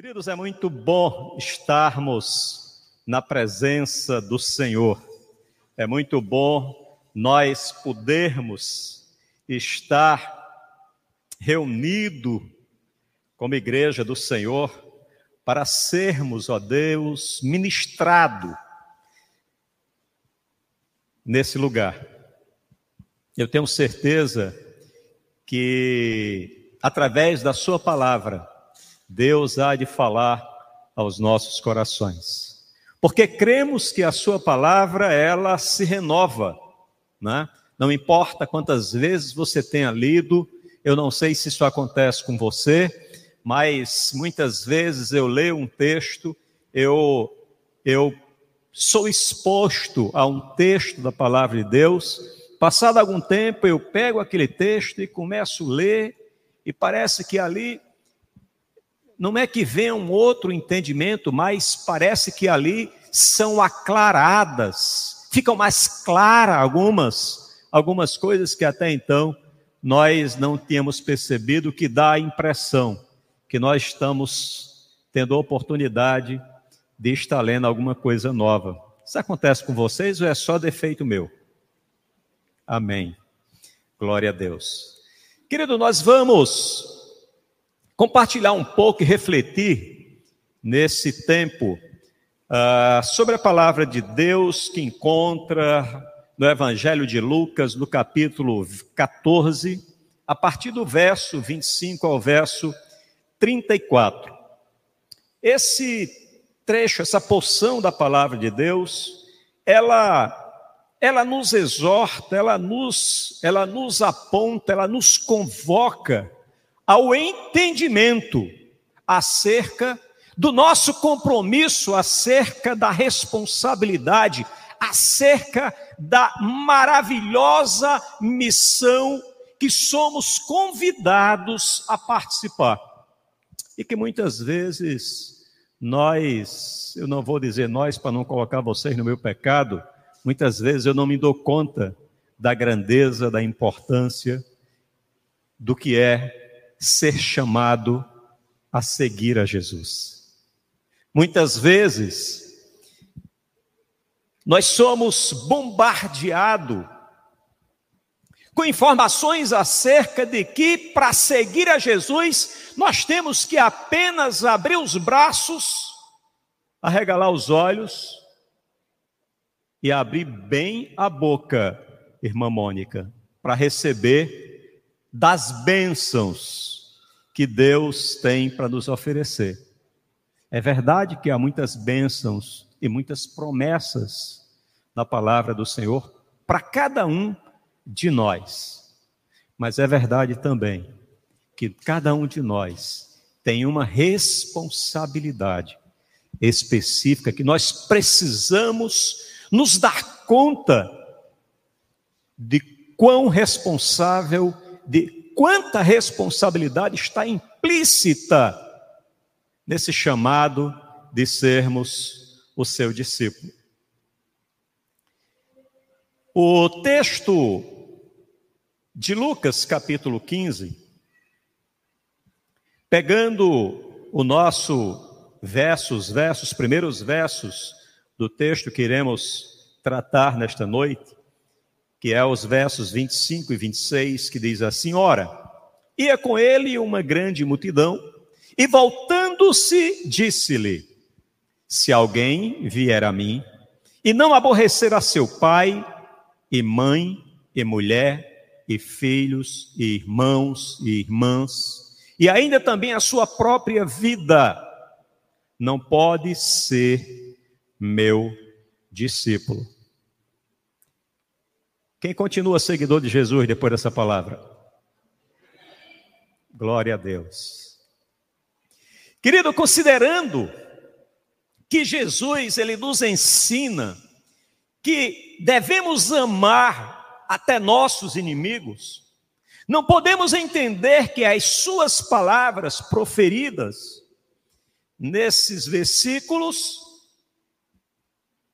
Queridos, é muito bom estarmos na presença do Senhor. É muito bom nós podermos estar reunido como igreja do Senhor para sermos, ó Deus, ministrado nesse lugar. Eu tenho certeza que através da sua palavra Deus há de falar aos nossos corações. Porque cremos que a sua palavra, ela se renova, né? Não importa quantas vezes você tenha lido, eu não sei se isso acontece com você, mas muitas vezes eu leio um texto, eu, eu sou exposto a um texto da palavra de Deus, passado algum tempo eu pego aquele texto e começo a ler, e parece que ali não é que venha um outro entendimento, mas parece que ali são aclaradas, ficam mais claras algumas, algumas coisas que até então nós não tínhamos percebido, que dá a impressão que nós estamos tendo a oportunidade de estar lendo alguma coisa nova. Isso acontece com vocês ou é só defeito meu? Amém. Glória a Deus. Querido, nós vamos compartilhar um pouco e refletir nesse tempo uh, sobre a palavra de Deus que encontra no Evangelho de Lucas, no capítulo 14, a partir do verso 25 ao verso 34. Esse trecho, essa porção da palavra de Deus, ela ela nos exorta, ela nos ela nos aponta, ela nos convoca ao entendimento acerca do nosso compromisso, acerca da responsabilidade, acerca da maravilhosa missão que somos convidados a participar. E que muitas vezes nós, eu não vou dizer nós para não colocar vocês no meu pecado, muitas vezes eu não me dou conta da grandeza, da importância do que é ser chamado a seguir a Jesus. Muitas vezes, nós somos bombardeados com informações acerca de que para seguir a Jesus nós temos que apenas abrir os braços, arregalar os olhos e abrir bem a boca, irmã Mônica, para receber das bênçãos que Deus tem para nos oferecer. É verdade que há muitas bênçãos e muitas promessas na palavra do Senhor para cada um de nós. Mas é verdade também que cada um de nós tem uma responsabilidade específica que nós precisamos nos dar conta de quão responsável de quanta responsabilidade está implícita nesse chamado de sermos o seu discípulo. O texto de Lucas, capítulo 15, pegando o nosso versos, versos, primeiros versos do texto que iremos tratar nesta noite, que é os versos 25 e 26, que diz assim: Ora, ia com ele uma grande multidão, e voltando-se, disse-lhe: Se alguém vier a mim, e não aborrecer a seu pai, e mãe, e mulher, e filhos, e irmãos, e irmãs, e ainda também a sua própria vida, não pode ser meu discípulo. Quem continua seguidor de Jesus depois dessa palavra? Glória a Deus. Querido, considerando que Jesus ele nos ensina que devemos amar até nossos inimigos, não podemos entender que as suas palavras proferidas nesses versículos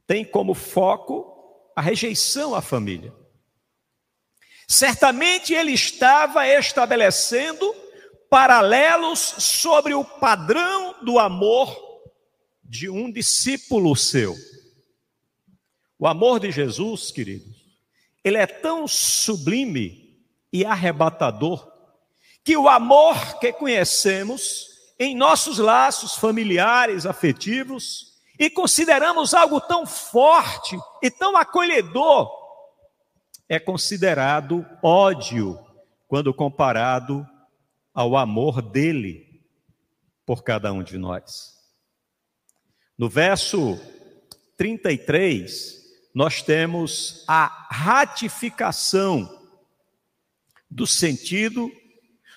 têm como foco a rejeição à família. Certamente ele estava estabelecendo paralelos sobre o padrão do amor de um discípulo seu. O amor de Jesus, queridos, ele é tão sublime e arrebatador que o amor que conhecemos em nossos laços familiares, afetivos, e consideramos algo tão forte e tão acolhedor, é considerado ódio quando comparado ao amor dele por cada um de nós. No verso 33, nós temos a ratificação do sentido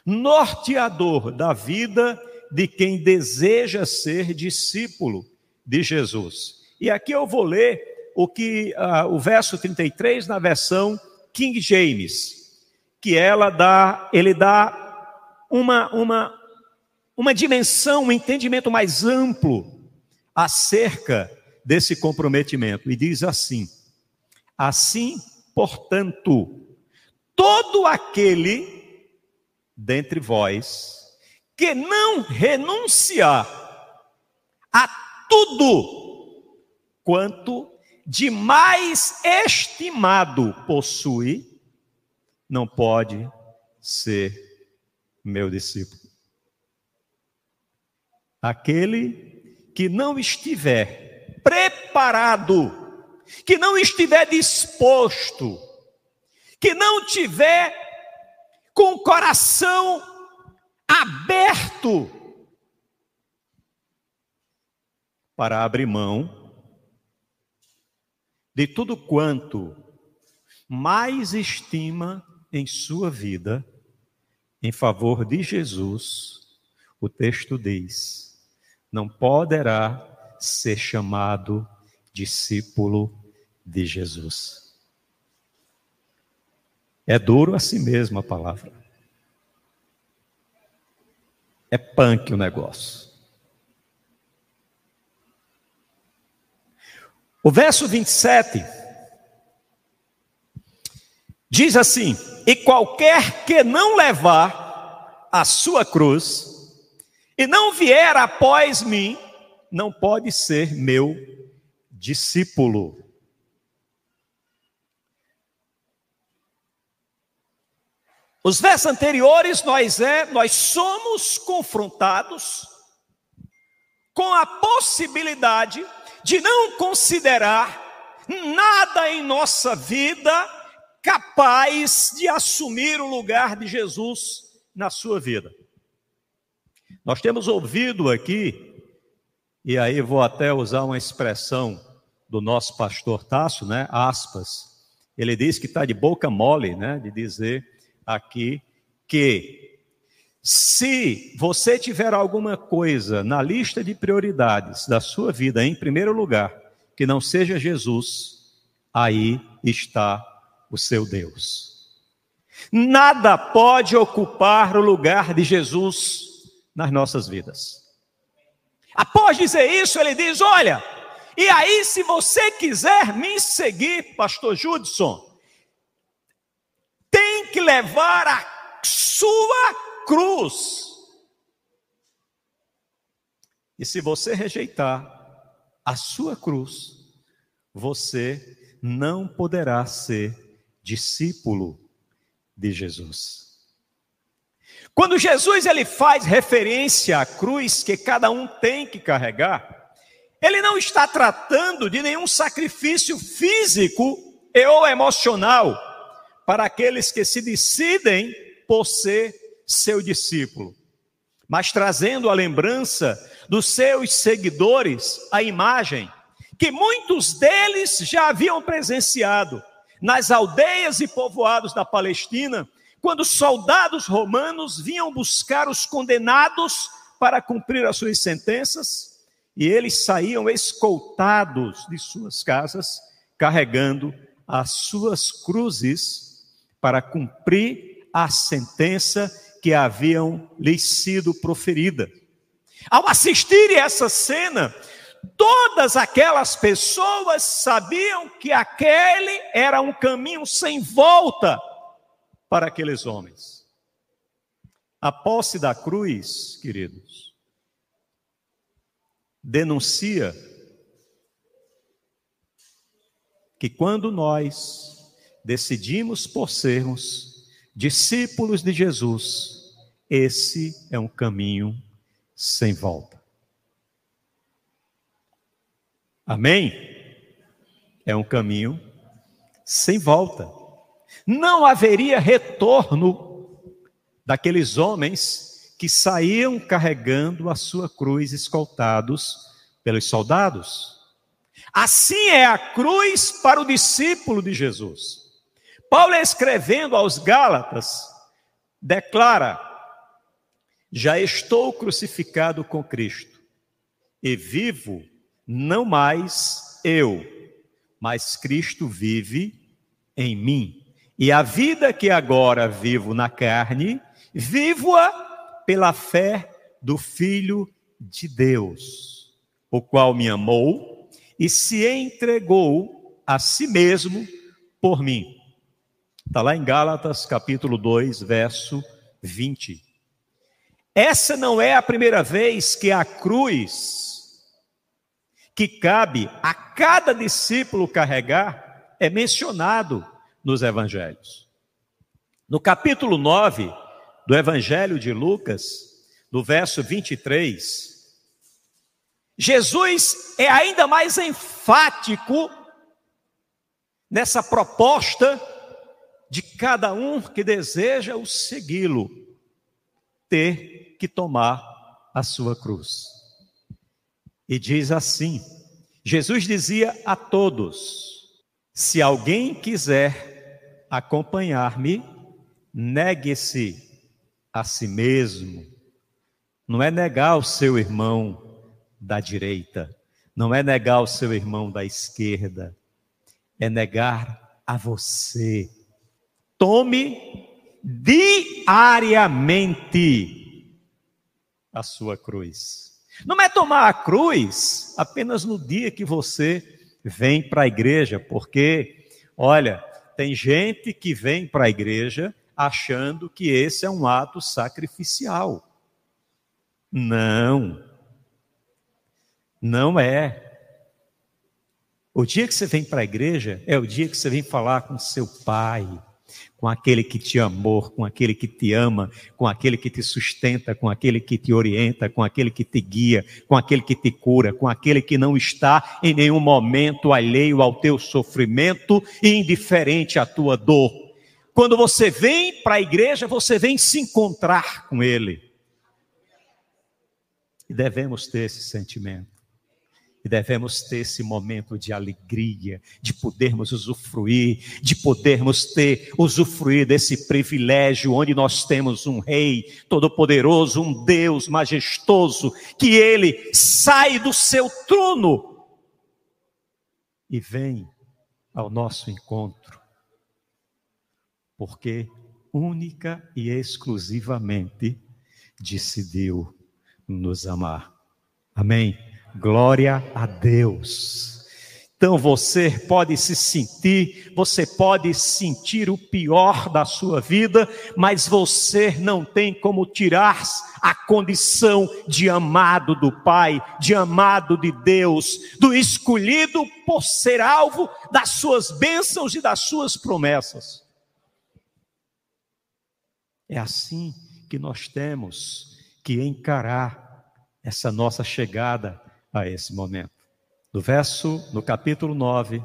norteador da vida de quem deseja ser discípulo de Jesus. E aqui eu vou ler o que uh, o verso 33 na versão King James, que ela dá, ele dá uma uma uma dimensão, um entendimento mais amplo acerca desse comprometimento. E diz assim: Assim, portanto, todo aquele dentre vós que não renunciar a tudo quanto de mais estimado possui, não pode ser meu discípulo. Aquele que não estiver preparado, que não estiver disposto, que não tiver com o coração aberto para abrir mão de tudo quanto mais estima em sua vida em favor de Jesus, o texto diz: não poderá ser chamado discípulo de Jesus. É duro assim mesmo a palavra. É punk o negócio. O verso 27 diz assim: E qualquer que não levar a sua cruz e não vier após mim, não pode ser meu discípulo. Os versos anteriores, nós, é, nós somos confrontados com a possibilidade de não considerar nada em nossa vida capaz de assumir o lugar de Jesus na sua vida. Nós temos ouvido aqui, e aí vou até usar uma expressão do nosso pastor Tasso, né? Aspas. Ele diz que está de boca mole, né? De dizer aqui que se você tiver alguma coisa na lista de prioridades da sua vida em primeiro lugar, que não seja Jesus, aí está o seu Deus. Nada pode ocupar o lugar de Jesus nas nossas vidas. Após dizer isso, ele diz: Olha, e aí, se você quiser me seguir, Pastor Judson, tem que levar a sua cruz. E se você rejeitar a sua cruz, você não poderá ser discípulo de Jesus. Quando Jesus ele faz referência à cruz que cada um tem que carregar, ele não está tratando de nenhum sacrifício físico ou emocional para aqueles que se decidem por ser seu discípulo, mas trazendo a lembrança dos seus seguidores a imagem que muitos deles já haviam presenciado nas aldeias e povoados da Palestina, quando soldados romanos vinham buscar os condenados para cumprir as suas sentenças, e eles saíam escoltados de suas casas, carregando as suas cruzes para cumprir a sentença que haviam lhes sido proferida. Ao assistirem essa cena, todas aquelas pessoas sabiam que aquele era um caminho sem volta para aqueles homens. A posse da cruz, queridos, denuncia que quando nós decidimos por sermos discípulos de Jesus, esse é um caminho sem volta. Amém? É um caminho sem volta. Não haveria retorno daqueles homens que saíam carregando a sua cruz, escoltados pelos soldados. Assim é a cruz para o discípulo de Jesus. Paulo, escrevendo aos Gálatas, declara: Já estou crucificado com Cristo, e vivo não mais eu, mas Cristo vive em mim. E a vida que agora vivo na carne, vivo-a pela fé do Filho de Deus, o qual me amou e se entregou a si mesmo por mim. Está lá em Gálatas capítulo 2, verso 20. Essa não é a primeira vez que a cruz que cabe a cada discípulo carregar é mencionado nos evangelhos. No capítulo 9 do evangelho de Lucas, no verso 23, Jesus é ainda mais enfático nessa proposta de cada um que deseja o segui-lo ter que tomar a sua cruz. E diz assim: Jesus dizia a todos: se alguém quiser acompanhar-me, negue-se a si mesmo. Não é negar o seu irmão, da direita, não é negar o seu irmão da esquerda, é negar a você. Tome diariamente a sua cruz. Não é tomar a cruz apenas no dia que você vem para a igreja, porque, olha, tem gente que vem para a igreja achando que esse é um ato sacrificial. Não. Não é. O dia que você vem para a igreja é o dia que você vem falar com seu pai, com aquele que te amou, com aquele que te ama, com aquele que te sustenta, com aquele que te orienta, com aquele que te guia, com aquele que te cura, com aquele que não está em nenhum momento alheio ao teu sofrimento e indiferente à tua dor. Quando você vem para a igreja, você vem se encontrar com ele. E devemos ter esse sentimento. E devemos ter esse momento de alegria, de podermos usufruir, de podermos ter, usufruir desse privilégio onde nós temos um Rei Todo-Poderoso, um Deus majestoso, que Ele sai do seu trono e vem ao nosso encontro, porque única e exclusivamente decidiu nos amar. Amém. Glória a Deus. Então você pode se sentir, você pode sentir o pior da sua vida, mas você não tem como tirar a condição de amado do Pai, de amado de Deus, do escolhido por ser alvo das suas bênçãos e das suas promessas. É assim que nós temos que encarar essa nossa chegada a esse momento. No verso, no capítulo 9,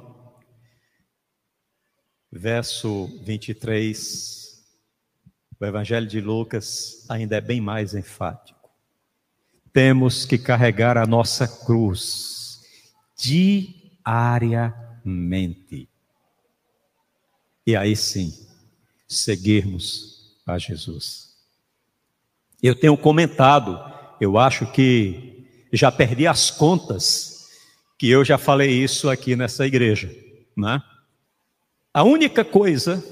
verso 23, o Evangelho de Lucas ainda é bem mais enfático. Temos que carregar a nossa cruz diariamente. E aí sim, seguirmos a Jesus. Eu tenho comentado, eu acho que já perdi as contas que eu já falei isso aqui nessa igreja, né? A única coisa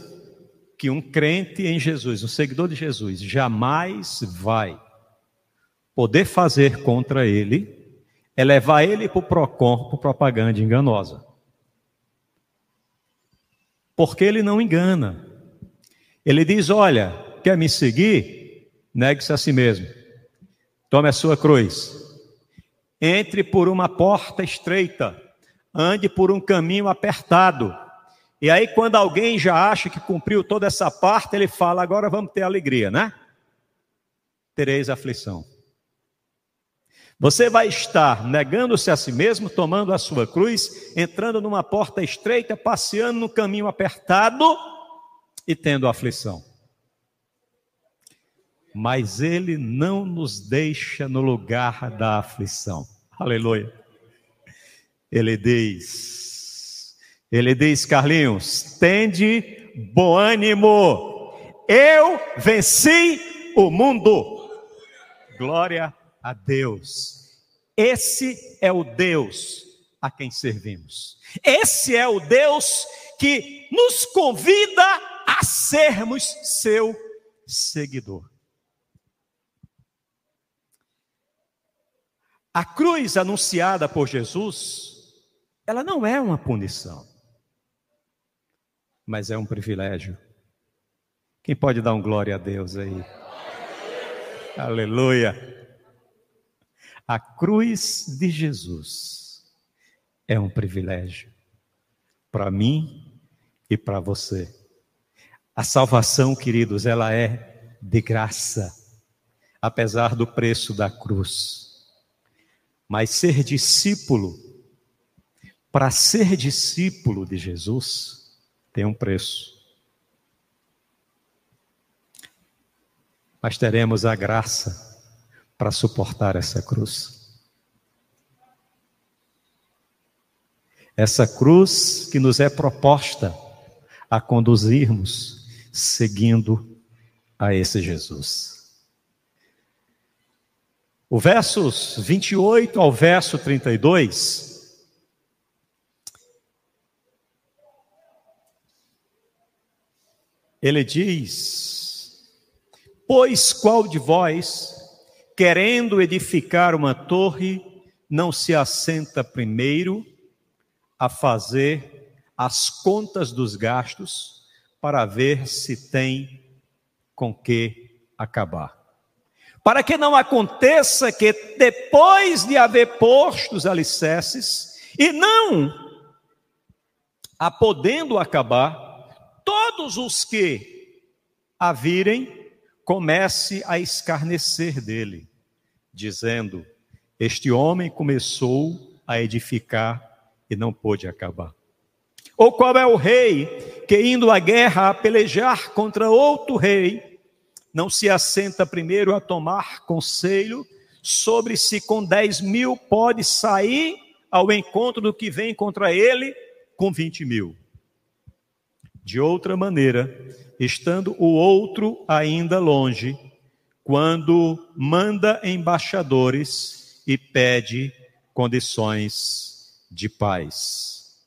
que um crente em Jesus, um seguidor de Jesus, jamais vai poder fazer contra ele é levar ele para o PROCON propaganda enganosa. Porque ele não engana. Ele diz: Olha, quer me seguir? negue-se a si mesmo, tome a sua cruz, entre por uma porta estreita, ande por um caminho apertado. E aí, quando alguém já acha que cumpriu toda essa parte, ele fala: agora vamos ter alegria, né? Tereis aflição. Você vai estar negando-se a si mesmo, tomando a sua cruz, entrando numa porta estreita, passeando no caminho apertado e tendo aflição. Mas Ele não nos deixa no lugar da aflição. Aleluia. Ele diz, Ele diz, Carlinhos, tende bom ânimo, eu venci o mundo. Glória a Deus. Esse é o Deus a quem servimos. Esse é o Deus que nos convida a sermos seu seguidor. A cruz anunciada por Jesus, ela não é uma punição, mas é um privilégio. Quem pode dar um glória a Deus aí? Aleluia. A cruz de Jesus é um privilégio para mim e para você. A salvação, queridos, ela é de graça, apesar do preço da cruz. Mas ser discípulo, para ser discípulo de Jesus, tem um preço. Mas teremos a graça para suportar essa cruz. Essa cruz que nos é proposta a conduzirmos seguindo a esse Jesus. O versos 28 ao verso 32 ele diz: Pois qual de vós querendo edificar uma torre, não se assenta primeiro a fazer as contas dos gastos para ver se tem com que acabar. Para que não aconteça que depois de haver posto os alicerces e não a podendo acabar, todos os que a virem comece a escarnecer dele dizendo: Este homem começou a edificar e não pôde acabar. Ou qual é o rei que, indo à guerra a pelejar contra outro rei, não se assenta primeiro a tomar conselho sobre se com dez mil pode sair ao encontro do que vem contra ele com vinte mil? De outra maneira, estando o outro ainda longe, quando manda embaixadores e pede condições de paz.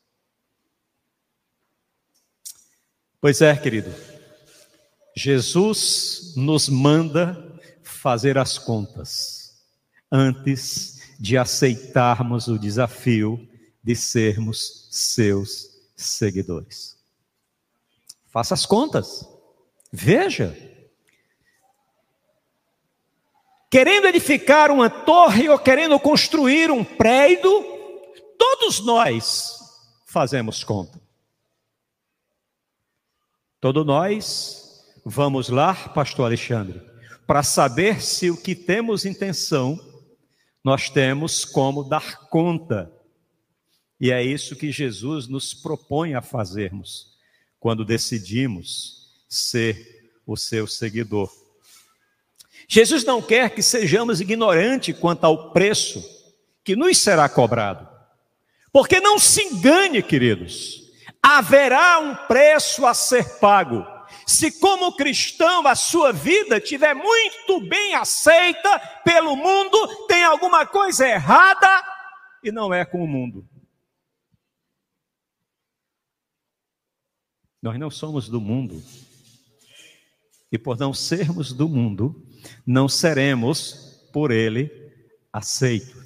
Pois é, querido, Jesus nos manda fazer as contas antes de aceitarmos o desafio de sermos seus seguidores. Faça as contas. Veja querendo edificar uma torre ou querendo construir um prédio, todos nós fazemos conta. Todos nós vamos lá, pastor Alexandre, para saber se o que temos intenção, nós temos como dar conta. E é isso que Jesus nos propõe a fazermos quando decidimos ser o seu seguidor. Jesus não quer que sejamos ignorantes quanto ao preço que nos será cobrado. Porque não se engane, queridos, haverá um preço a ser pago. Se, como cristão, a sua vida estiver muito bem aceita pelo mundo, tem alguma coisa errada e não é com o mundo. Nós não somos do mundo. E por não sermos do mundo, não seremos por ele aceitos.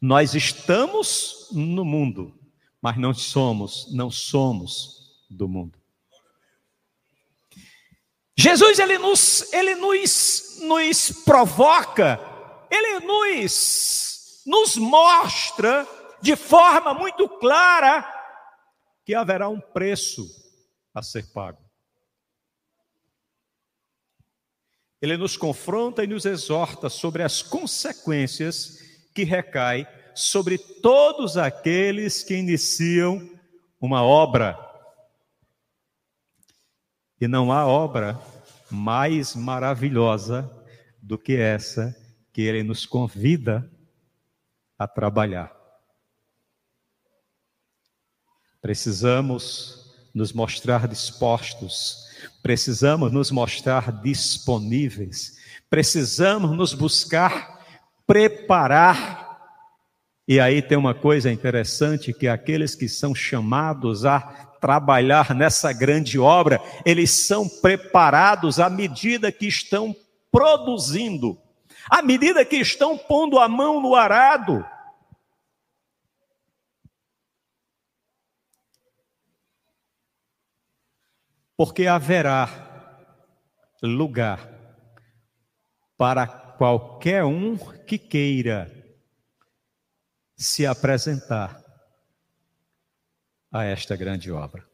Nós estamos no mundo, mas não somos, não somos do mundo. Jesus ele nos, ele nos, nos provoca, ele nos, nos mostra de forma muito clara que haverá um preço a ser pago. Ele nos confronta e nos exorta sobre as consequências que recai sobre todos aqueles que iniciam uma obra. E não há obra mais maravilhosa do que essa que ele nos convida a trabalhar. Precisamos nos mostrar dispostos, precisamos nos mostrar disponíveis, precisamos nos buscar preparar. E aí tem uma coisa interessante que aqueles que são chamados a trabalhar nessa grande obra, eles são preparados à medida que estão produzindo, à medida que estão pondo a mão no arado. porque haverá lugar para qualquer um que queira se apresentar a esta grande obra.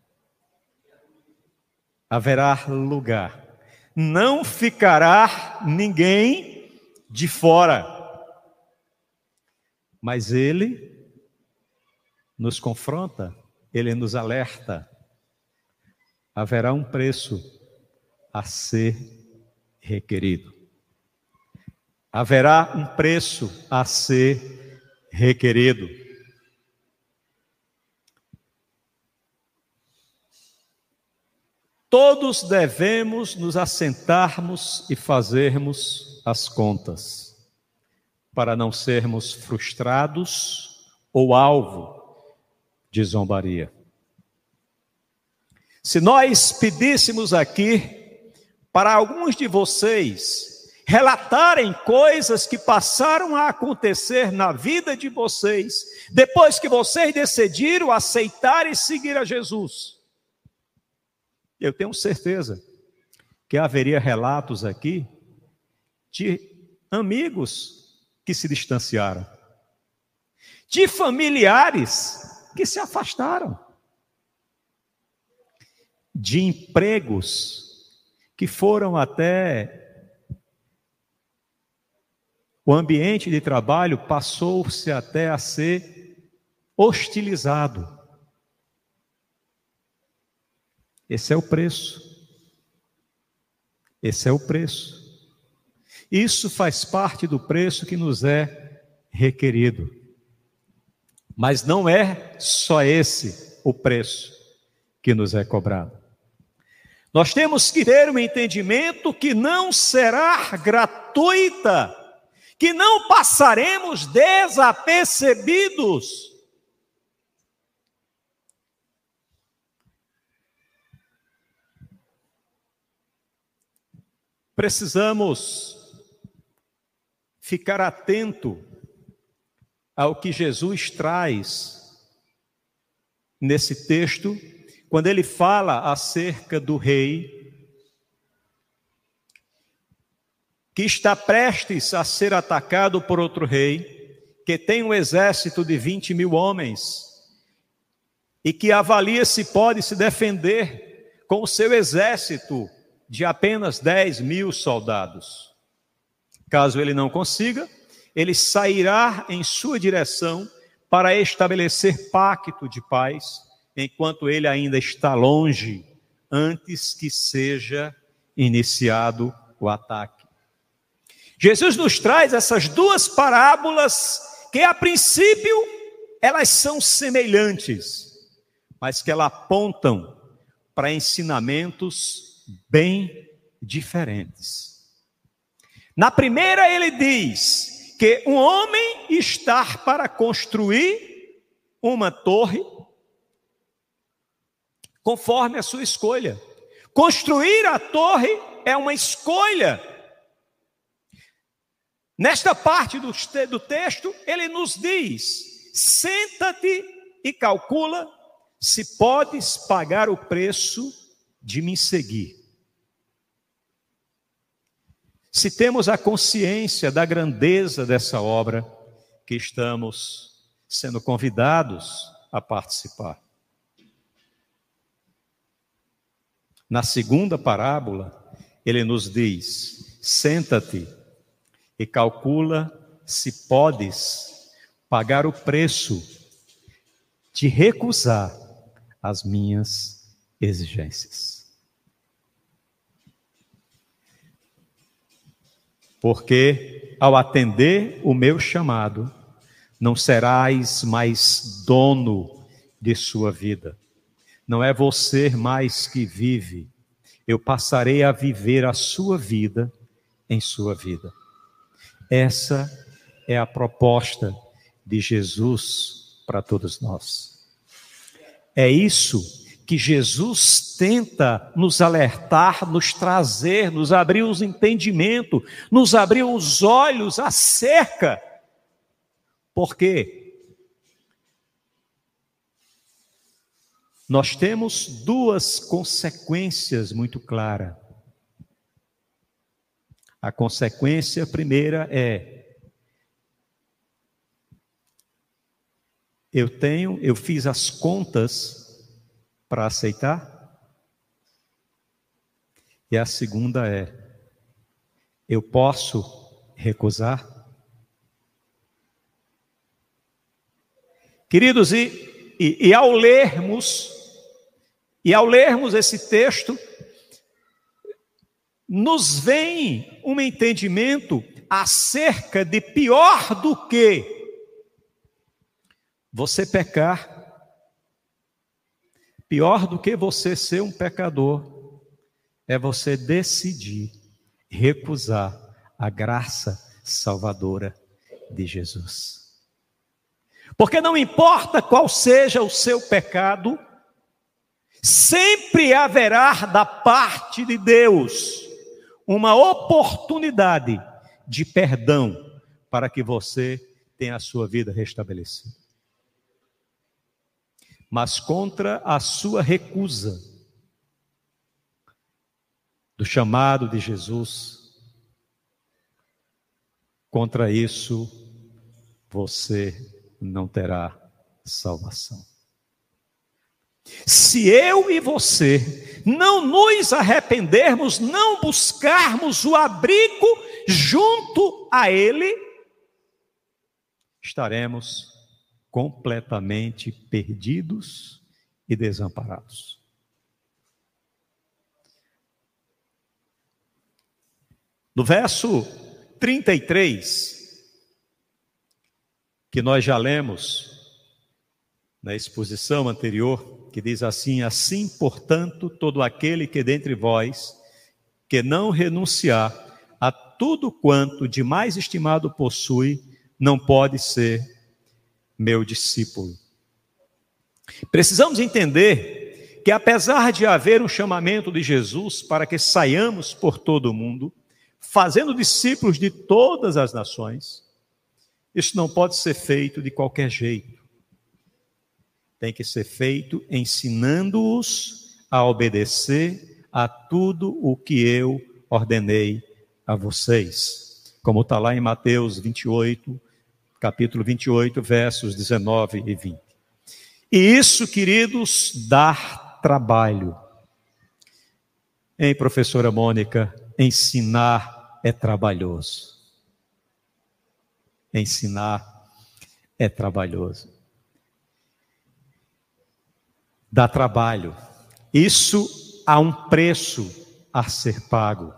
Haverá lugar, não ficará ninguém de fora, mas ele nos confronta, ele nos alerta haverá um preço a ser requerido. Haverá um preço a ser requerido. Todos devemos nos assentarmos e fazermos as contas, para não sermos frustrados ou alvo de zombaria. Se nós pedíssemos aqui para alguns de vocês relatarem coisas que passaram a acontecer na vida de vocês, depois que vocês decidiram aceitar e seguir a Jesus, eu tenho certeza que haveria relatos aqui de amigos que se distanciaram, de familiares que se afastaram de empregos que foram até o ambiente de trabalho passou-se até a ser hostilizado. Esse é o preço. Esse é o preço. Isso faz parte do preço que nos é requerido. Mas não é só esse o preço que nos é cobrado. Nós temos que ter um entendimento que não será gratuita, que não passaremos desapercebidos. Precisamos ficar atento ao que Jesus traz nesse texto quando ele fala acerca do rei que está prestes a ser atacado por outro rei, que tem um exército de 20 mil homens e que avalia se pode se defender com o seu exército de apenas 10 mil soldados. Caso ele não consiga, ele sairá em sua direção para estabelecer pacto de paz enquanto ele ainda está longe, antes que seja iniciado o ataque. Jesus nos traz essas duas parábolas que a princípio elas são semelhantes, mas que elas apontam para ensinamentos bem diferentes. Na primeira ele diz que um homem está para construir uma torre conforme a sua escolha. Construir a torre é uma escolha. Nesta parte do, do texto, ele nos diz: senta-te e calcula se podes pagar o preço de me seguir. se temos a consciência da grandeza dessa obra que estamos sendo convidados a participar. Na segunda parábola, ele nos diz: senta-te e calcula se podes pagar o preço de recusar as minhas exigências. Porque ao atender o meu chamado, não serás mais dono de sua vida. Não é você mais que vive. Eu passarei a viver a sua vida em sua vida. Essa é a proposta de Jesus para todos nós. É isso que Jesus tenta nos alertar, nos trazer, nos abrir os entendimentos, nos abrir os olhos acerca. Porque nós temos duas consequências muito claras. A consequência primeira é eu tenho, eu fiz as contas para aceitar. E a segunda é eu posso recusar? Queridos, e, e, e ao lermos, e ao lermos esse texto, nos vem um entendimento acerca de pior do que você pecar, pior do que você ser um pecador, é você decidir recusar a graça salvadora de Jesus. Porque não importa qual seja o seu pecado, sempre haverá da parte de Deus uma oportunidade de perdão para que você tenha a sua vida restabelecida. Mas contra a sua recusa do chamado de Jesus, contra isso você não terá salvação. Se eu e você não nos arrependermos, não buscarmos o abrigo junto a Ele, estaremos completamente perdidos e desamparados. No verso 33, que nós já lemos na exposição anterior, que diz assim: Assim, portanto, todo aquele que dentre vós que não renunciar a tudo quanto de mais estimado possui, não pode ser meu discípulo. Precisamos entender que, apesar de haver um chamamento de Jesus para que saiamos por todo o mundo, fazendo discípulos de todas as nações, isso não pode ser feito de qualquer jeito tem que ser feito ensinando-os a obedecer a tudo o que eu ordenei a vocês. Como está lá em Mateus 28, capítulo 28, versos 19 e 20. E isso, queridos, dá trabalho. Hein, professora Mônica? Ensinar é trabalhoso. Ensinar é trabalhoso dá trabalho. Isso há um preço a ser pago.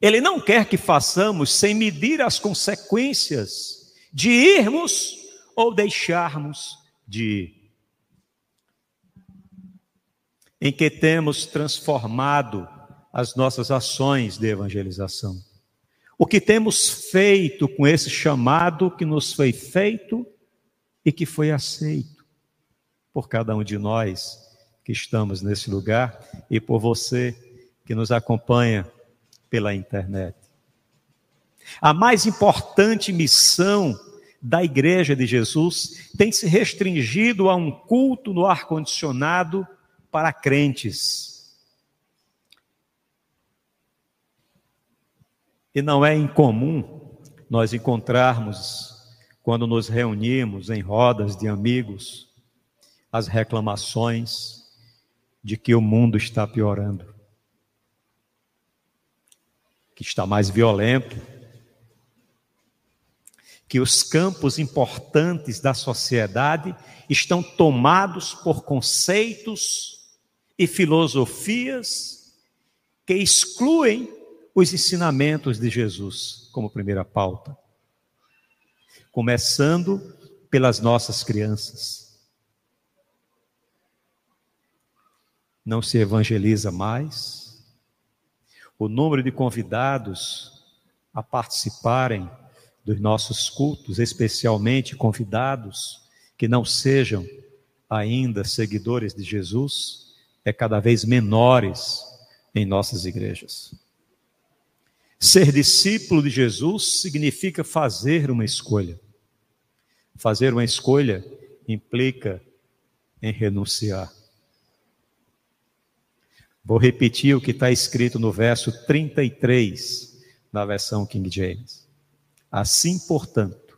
Ele não quer que façamos sem medir as consequências de irmos ou deixarmos de ir. Em que temos transformado as nossas ações de evangelização. O que temos feito com esse chamado que nos foi feito e que foi aceito por cada um de nós que estamos nesse lugar e por você que nos acompanha pela internet. A mais importante missão da Igreja de Jesus tem se restringido a um culto no ar-condicionado para crentes. E não é incomum nós encontrarmos, quando nos reunimos em rodas de amigos, as reclamações de que o mundo está piorando, que está mais violento, que os campos importantes da sociedade estão tomados por conceitos e filosofias que excluem os ensinamentos de Jesus como primeira pauta. Começando pelas nossas crianças. Não se evangeliza mais. O número de convidados a participarem dos nossos cultos, especialmente convidados que não sejam ainda seguidores de Jesus, é cada vez menores em nossas igrejas. Ser discípulo de Jesus significa fazer uma escolha. Fazer uma escolha implica em renunciar. Vou repetir o que está escrito no verso 33, na versão King James. Assim, portanto,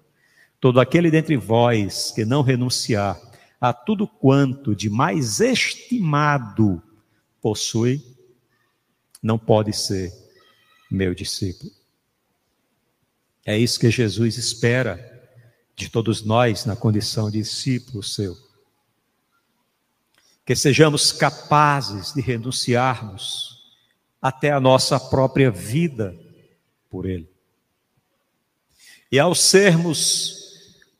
todo aquele dentre vós que não renunciar a tudo quanto de mais estimado possui, não pode ser meu discípulo. É isso que Jesus espera de todos nós na condição de discípulo seu. Que sejamos capazes de renunciarmos até a nossa própria vida por Ele. E ao sermos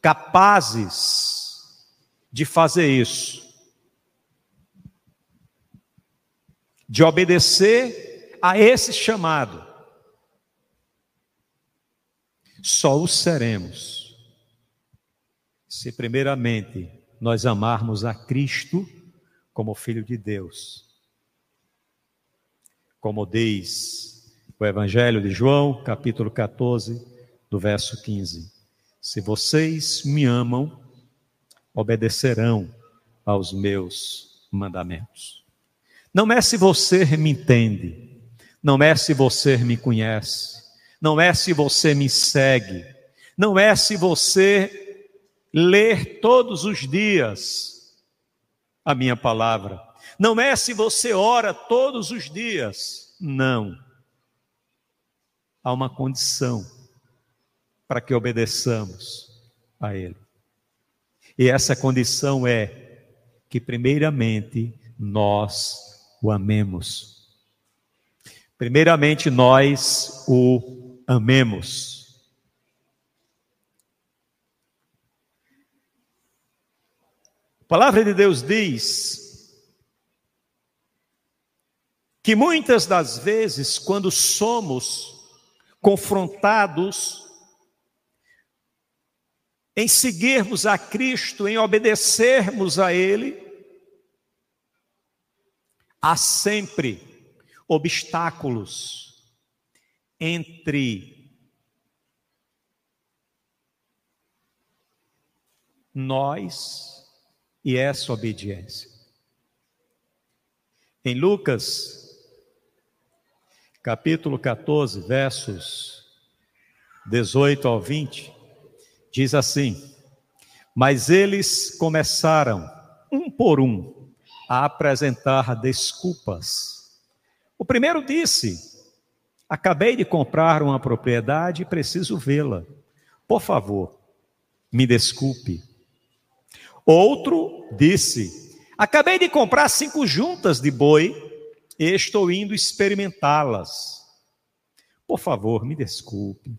capazes de fazer isso, de obedecer a esse chamado, só o seremos se, primeiramente, nós amarmos a Cristo como Filho de Deus. Como diz o Evangelho de João, capítulo 14, do verso 15. Se vocês me amam, obedecerão aos meus mandamentos. Não é se você me entende, não é se você me conhece, não é se você me segue, não é se você ler todos os dias a minha palavra, não é se você ora todos os dias, não. Há uma condição para que obedeçamos a Ele. E essa condição é que, primeiramente, nós o amemos. Primeiramente, nós o amemos. Palavra de Deus diz que muitas das vezes, quando somos confrontados em seguirmos a Cristo, em obedecermos a Ele, há sempre obstáculos entre nós e essa obediência. Em Lucas, capítulo 14, versos 18 ao 20, Diz assim: Mas eles começaram, um por um, a apresentar desculpas. O primeiro disse: Acabei de comprar uma propriedade e preciso vê-la. Por favor, me desculpe. Outro disse: Acabei de comprar cinco juntas de boi e estou indo experimentá-las. Por favor, me desculpe.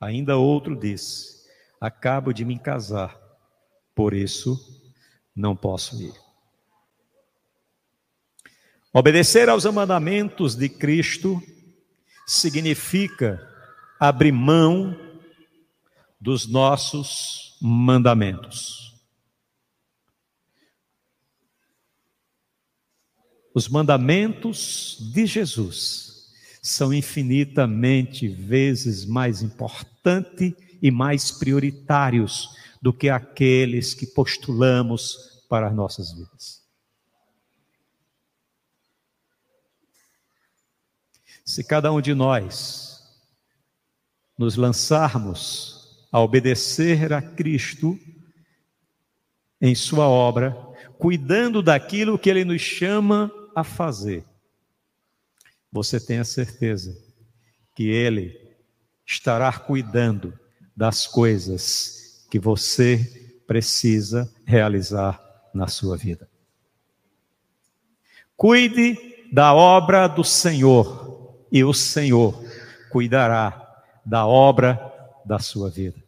Ainda outro disse: Acabo de me casar, por isso não posso ir. Obedecer aos mandamentos de Cristo significa abrir mão dos nossos mandamentos. Os mandamentos de Jesus são infinitamente vezes mais importantes e mais prioritários do que aqueles que postulamos para as nossas vidas. Se cada um de nós nos lançarmos a obedecer a Cristo em Sua obra, cuidando daquilo que Ele nos chama a fazer, você tenha certeza que Ele estará cuidando das coisas que você precisa realizar na sua vida. Cuide da obra do Senhor e o Senhor cuidará da obra da sua vida.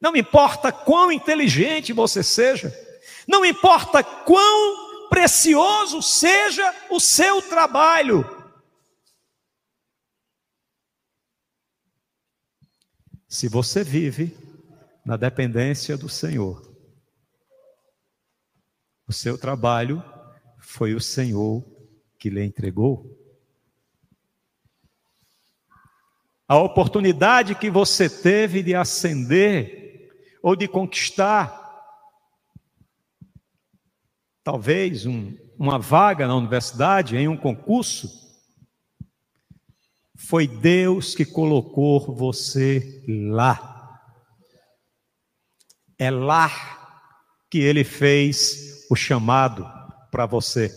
Não importa quão inteligente você seja, não importa quão precioso seja o seu trabalho. Se você vive na dependência do Senhor, o seu trabalho foi o Senhor que lhe entregou. A oportunidade que você teve de ascender ou de conquistar, talvez um, uma vaga na universidade, em um concurso, foi Deus que colocou você lá. É lá que Ele fez o chamado para você.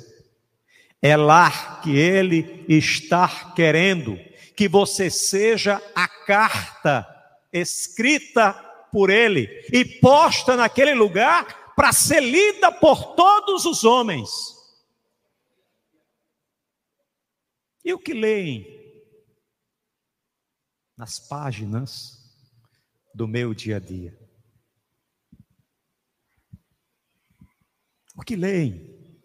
É lá que Ele está querendo que você seja a carta escrita por Ele e posta naquele lugar para ser lida por todos os homens. E o que leem nas páginas do meu dia a dia? O que leem?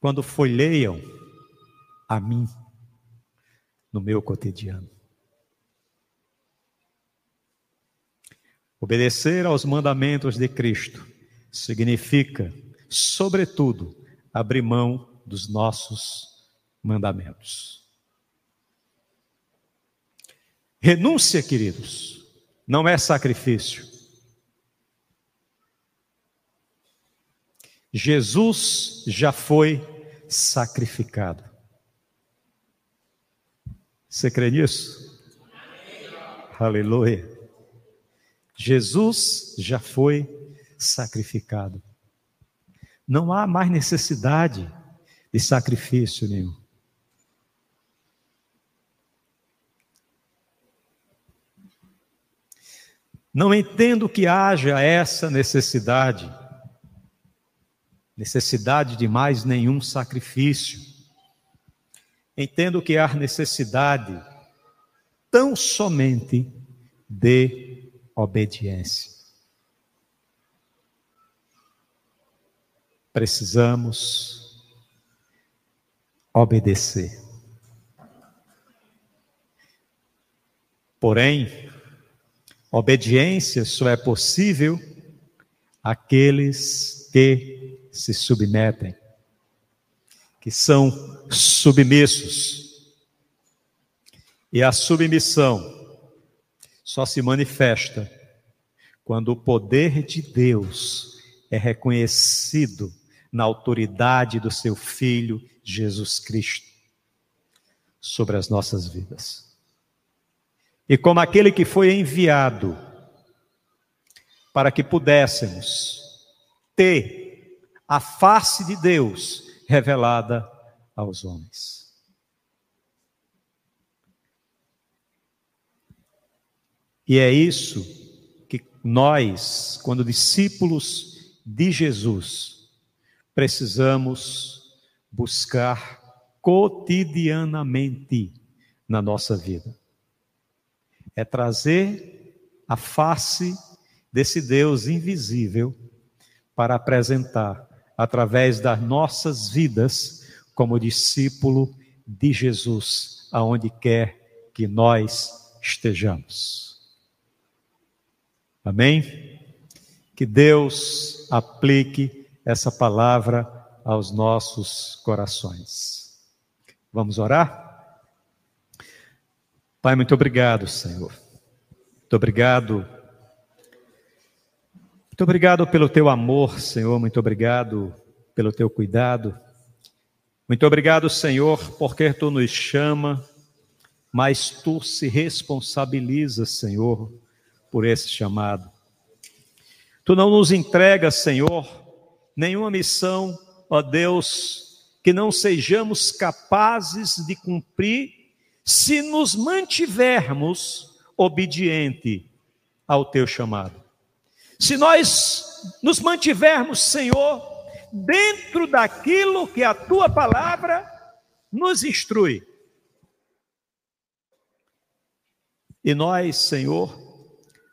Quando folheiam a mim no meu cotidiano. Obedecer aos mandamentos de Cristo significa, sobretudo, abrir mão dos nossos mandamentos. Renúncia, queridos, não é sacrifício. Jesus já foi sacrificado. Você crê nisso? Aleluia. Jesus já foi sacrificado. Não há mais necessidade de sacrifício nenhum. Não entendo que haja essa necessidade, necessidade de mais nenhum sacrifício. Entendo que há necessidade tão somente de obediência. Precisamos obedecer. Porém, obediência só é possível àqueles que se submetem que são submissos. E a submissão só se manifesta quando o poder de Deus é reconhecido na autoridade do seu Filho Jesus Cristo sobre as nossas vidas. E como aquele que foi enviado para que pudéssemos ter a face de Deus revelada aos homens. E é isso que nós, quando discípulos de Jesus, precisamos buscar cotidianamente na nossa vida. É trazer a face desse Deus invisível para apresentar através das nossas vidas como discípulo de Jesus, aonde quer que nós estejamos. Amém? Que Deus aplique essa palavra aos nossos corações. Vamos orar? Pai, muito obrigado, Senhor. Muito obrigado muito obrigado pelo teu amor, Senhor. Muito obrigado pelo teu cuidado. Muito obrigado, Senhor, porque tu nos chama mas tu se responsabilizas, Senhor, por esse chamado. Tu não nos entregas, Senhor, nenhuma missão, ó Deus, que não sejamos capazes de cumprir se nos mantivermos obediente ao teu chamado. Se nós nos mantivermos, Senhor, dentro daquilo que a tua palavra nos instrui. E nós, Senhor,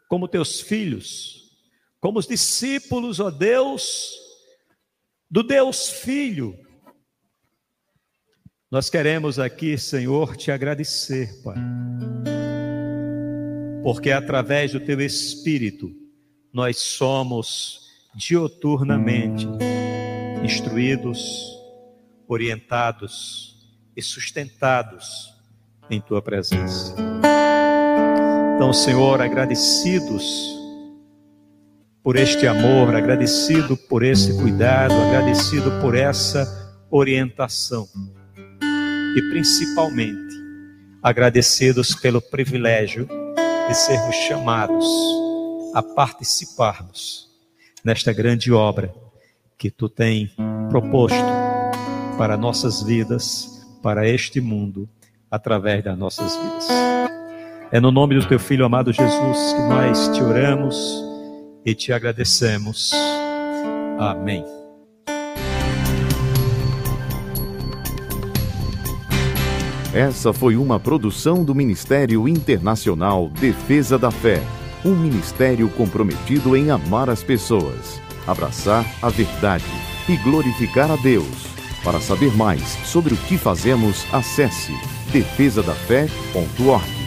como teus filhos, como os discípulos, ó Deus, do Deus Filho, nós queremos aqui, Senhor, te agradecer, Pai, porque através do teu Espírito nós somos dioturnamente instruídos, orientados e sustentados em tua presença. Então, Senhor, agradecidos por este amor, agradecido por esse cuidado, agradecido por essa orientação e principalmente agradecidos pelo privilégio de sermos chamados a participarmos nesta grande obra que tu tem proposto para nossas vidas, para este mundo, através das nossas vidas. É no nome do teu filho amado Jesus que nós te oramos e te agradecemos. Amém. Essa foi uma produção do Ministério Internacional Defesa da Fé, um ministério comprometido em amar as pessoas abraçar a verdade e glorificar a Deus. Para saber mais sobre o que fazemos, acesse defesadafé.org.